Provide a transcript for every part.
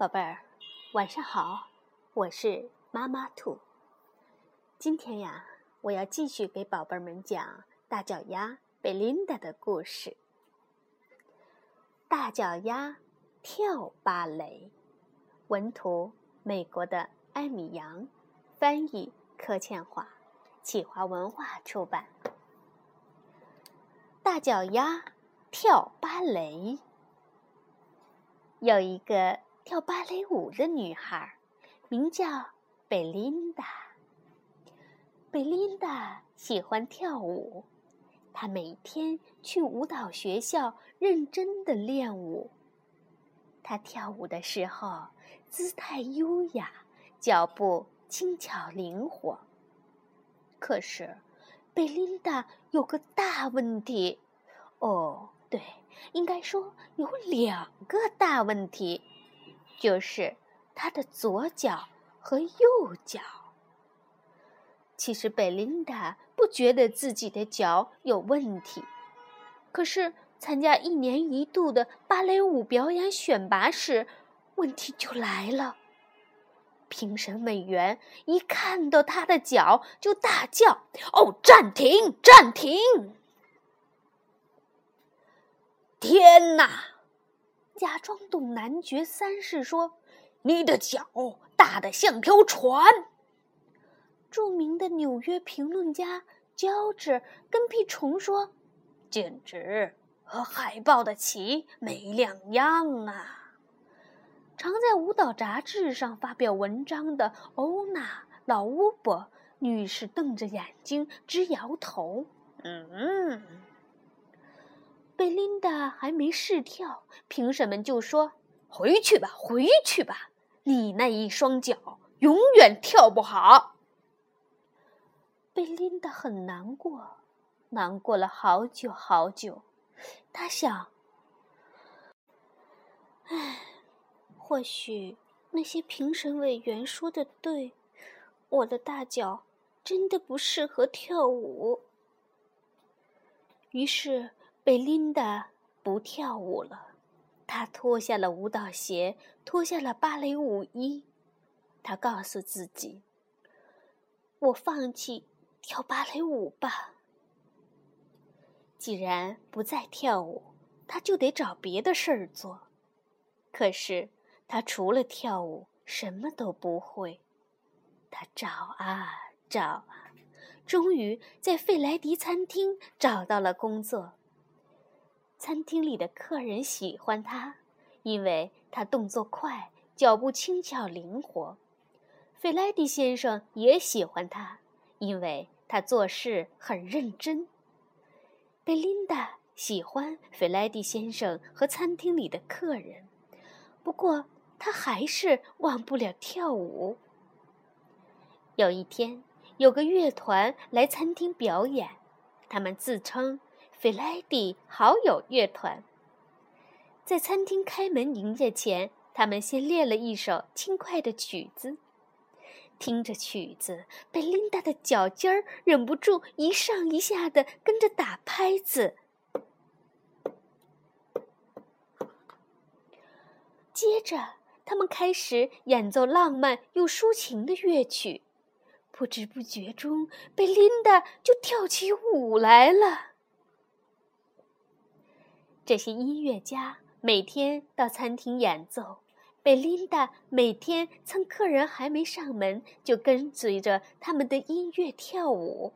宝贝儿，晚上好，我是妈妈兔。今天呀，我要继续给宝贝们讲大脚丫贝琳达的故事。大脚丫跳芭蕾，文图美国的艾米扬，翻译柯倩华，企华文化出版。大脚丫跳芭蕾，有一个。跳芭蕾舞的女孩，名叫贝琳达。贝琳达喜欢跳舞，她每天去舞蹈学校认真的练舞。她跳舞的时候姿态优雅，脚步轻巧灵活。可是，贝琳达有个大问题，哦，对，应该说有两个大问题。就是他的左脚和右脚。其实贝琳达不觉得自己的脚有问题，可是参加一年一度的芭蕾舞表演选拔时，问题就来了。评审委员一看到他的脚，就大叫：“哦，暂停，暂停！”天哪！假装懂男爵三世说：“你的脚大得像条船。”著名的纽约评论家乔治跟屁虫说：“简直和海豹的鳍没两样啊！”常在舞蹈杂志上发表文章的欧娜·老乌伯女士瞪着眼睛直摇头：“嗯。”贝琳达还没试跳，评审们就说：“回去吧，回去吧，你那一双脚永远跳不好。”贝琳达很难过，难过了好久好久。她想：“唉，或许那些评审委员说的对，我的大脚真的不适合跳舞。”于是。贝琳达不跳舞了，她脱下了舞蹈鞋，脱下了芭蕾舞衣。她告诉自己：“我放弃跳芭蕾舞吧。既然不再跳舞，她就得找别的事儿做。可是她除了跳舞什么都不会。她找啊找啊，终于在费莱迪餐厅找到了工作。”餐厅里的客人喜欢他，因为他动作快，脚步轻巧灵活。费莱迪先生也喜欢他，因为他做事很认真。贝琳达喜欢费莱迪先生和餐厅里的客人，不过他还是忘不了跳舞。有一天，有个乐团来餐厅表演，他们自称。费莱迪好友乐团在餐厅开门营业前，他们先练了一首轻快的曲子。听着曲子，贝琳达的脚尖儿忍不住一上一下的跟着打拍子。接着，他们开始演奏浪漫又抒情的乐曲。不知不觉中，贝琳达就跳起舞来了。这些音乐家每天到餐厅演奏，贝琳达每天趁客人还没上门就跟随着他们的音乐跳舞。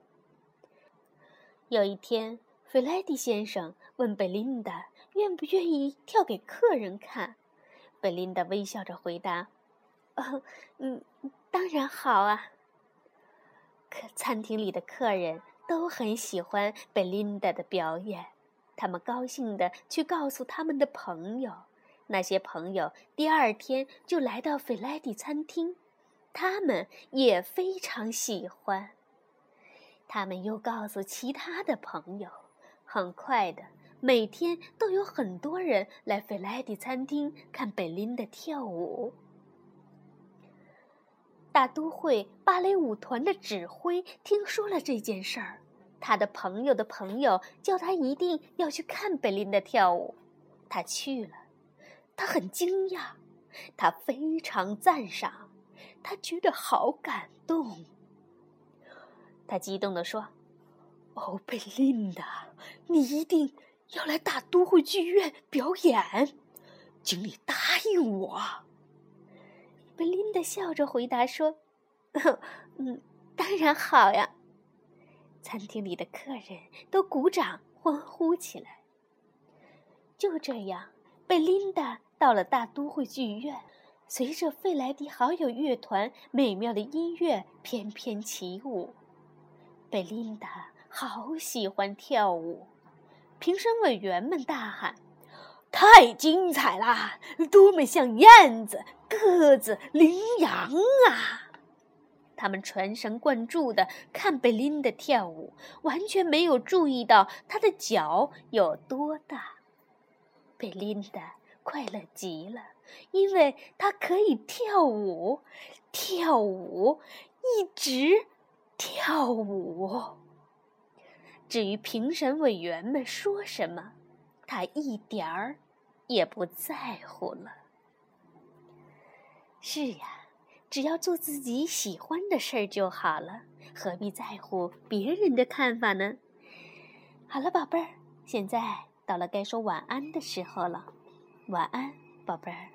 有一天，弗莱迪先生问贝琳达愿不愿意跳给客人看，贝琳达微笑着回答：“哦，嗯，当然好啊。”可餐厅里的客人都很喜欢贝琳达的表演。他们高兴地去告诉他们的朋友，那些朋友第二天就来到费莱迪餐厅，他们也非常喜欢。他们又告诉其他的朋友，很快的，每天都有很多人来费莱迪餐厅看贝琳达跳舞。大都会芭蕾舞团的指挥听说了这件事儿。他的朋友的朋友叫他一定要去看贝琳达跳舞，他去了。他很惊讶，他非常赞赏，他觉得好感动。他激动地说：“哦，贝琳达，你一定要来大都会剧院表演，请你答应我。”贝琳达笑着回答说：“ 嗯，当然好呀。”餐厅里的客人都鼓掌欢呼起来。就这样，贝琳达到了大都会剧院，随着费莱迪好友乐团美妙的音乐翩翩起舞。贝琳达好喜欢跳舞，评审委员们大喊：“太精彩啦！多么像燕子，鸽子羚羊啊！”他们全神贯注地看贝琳达跳舞，完全没有注意到她的脚有多大。贝琳达快乐极了，因为她可以跳舞，跳舞，一直。跳舞。至于评审委员们说什么，他一点儿也不在乎了。是呀，只要做自己喜欢的事儿就好了，何必在乎别人的看法呢？好了，宝贝儿，现在到了该说晚安的时候了。晚安，宝贝儿。